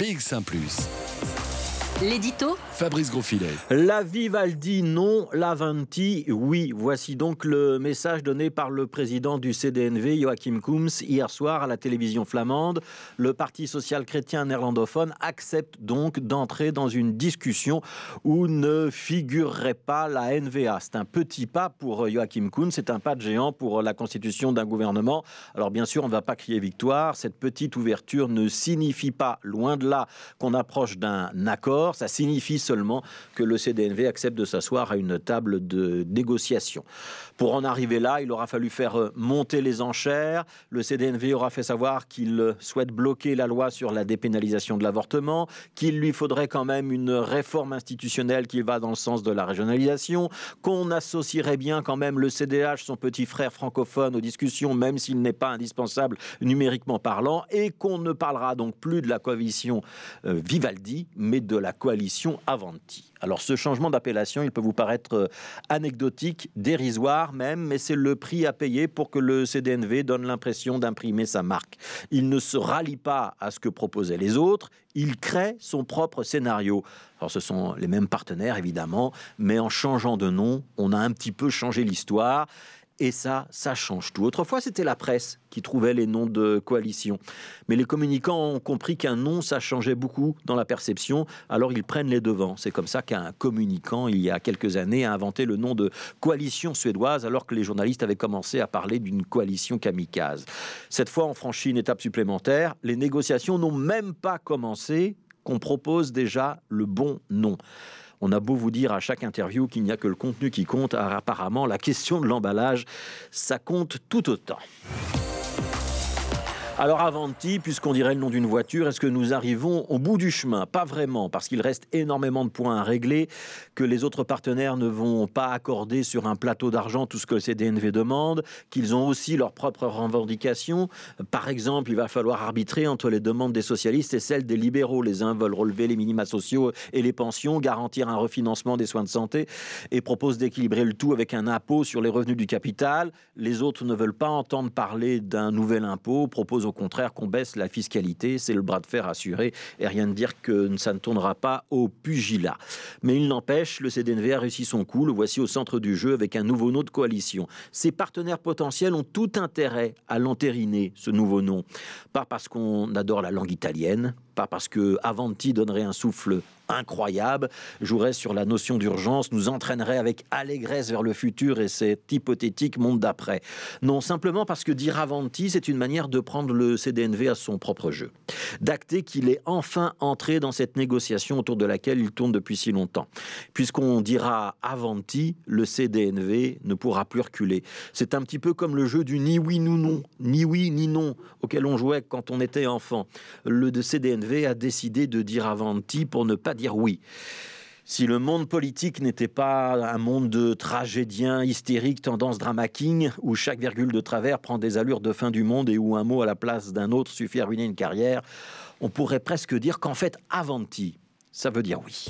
BX1 ⁇ L'édito Fabrice Grosfilet. La Vivaldi non, la Vanti oui. Voici donc le message donné par le président du CDNV, Joachim Koums, hier soir à la télévision flamande. Le Parti social-chrétien néerlandophone accepte donc d'entrer dans une discussion où ne figurerait pas la NVA. C'est un petit pas pour Joachim Koums, c'est un pas de géant pour la constitution d'un gouvernement. Alors bien sûr, on ne va pas crier victoire. Cette petite ouverture ne signifie pas, loin de là, qu'on approche d'un accord ça signifie seulement que le CDNV accepte de s'asseoir à une table de négociation. Pour en arriver là, il aura fallu faire euh, monter les enchères. Le CDNV aura fait savoir qu'il souhaite bloquer la loi sur la dépénalisation de l'avortement, qu'il lui faudrait quand même une réforme institutionnelle qui va dans le sens de la régionalisation, qu'on associerait bien quand même le CDH, son petit frère francophone, aux discussions, même s'il n'est pas indispensable numériquement parlant, et qu'on ne parlera donc plus de la coalition euh, Vivaldi, mais de la coalition Avanti. Alors ce changement d'appellation, il peut vous paraître euh, anecdotique, dérisoire même, mais c'est le prix à payer pour que le CDNV donne l'impression d'imprimer sa marque. Il ne se rallie pas à ce que proposaient les autres, il crée son propre scénario. Alors ce sont les mêmes partenaires évidemment, mais en changeant de nom, on a un petit peu changé l'histoire. Et ça, ça change tout. Autrefois, c'était la presse qui trouvait les noms de coalition. Mais les communicants ont compris qu'un nom, ça changeait beaucoup dans la perception, alors ils prennent les devants. C'est comme ça qu'un communicant, il y a quelques années, a inventé le nom de coalition suédoise, alors que les journalistes avaient commencé à parler d'une coalition kamikaze. Cette fois, on franchit une étape supplémentaire. Les négociations n'ont même pas commencé qu'on propose déjà le bon nom. On a beau vous dire à chaque interview qu'il n'y a que le contenu qui compte, apparemment la question de l'emballage, ça compte tout autant. Alors Avanti, puisqu'on dirait le nom d'une voiture, est-ce que nous arrivons au bout du chemin? Pas vraiment, parce qu'il reste énormément de points à régler, que les autres partenaires ne vont pas accorder sur un plateau d'argent tout ce que le CDNV demande, qu'ils ont aussi leurs propres revendications. Par exemple, il va falloir arbitrer entre les demandes des socialistes et celles des libéraux. Les uns veulent relever les minima sociaux et les pensions, garantir un refinancement des soins de santé et proposent d'équilibrer le tout avec un impôt sur les revenus du capital. Les autres ne veulent pas entendre parler d'un nouvel impôt, proposent au contraire qu'on baisse la fiscalité, c'est le bras de fer assuré, et rien de dire que ça ne tournera pas au pugilat. Mais il n'empêche, le CDNV a réussi son coup, le voici au centre du jeu avec un nouveau nom de coalition. Ses partenaires potentiels ont tout intérêt à l'entériner, ce nouveau nom. Pas parce qu'on adore la langue italienne, pas parce que Avanti donnerait un souffle incroyable, jouerait sur la notion d'urgence, nous entraînerait avec allégresse vers le futur et cet hypothétique monde d'après. Non, simplement parce que dire Avanti, c'est une manière de prendre le CDNV à son propre jeu, d'acter qu'il est enfin entré dans cette négociation autour de laquelle il tourne depuis si longtemps. Puisqu'on dira Avanti, le CDNV ne pourra plus reculer. C'est un petit peu comme le jeu du ni oui ni non, ni oui ni non, auquel on jouait quand on était enfant. Le CDNV a décidé de dire Avanti pour ne pas dire oui. Si le monde politique n'était pas un monde de tragédiens hystériques, tendance drama king, où chaque virgule de travers prend des allures de fin du monde et où un mot à la place d'un autre suffit à ruiner une carrière, on pourrait presque dire qu'en fait, Avanti, ça veut dire oui.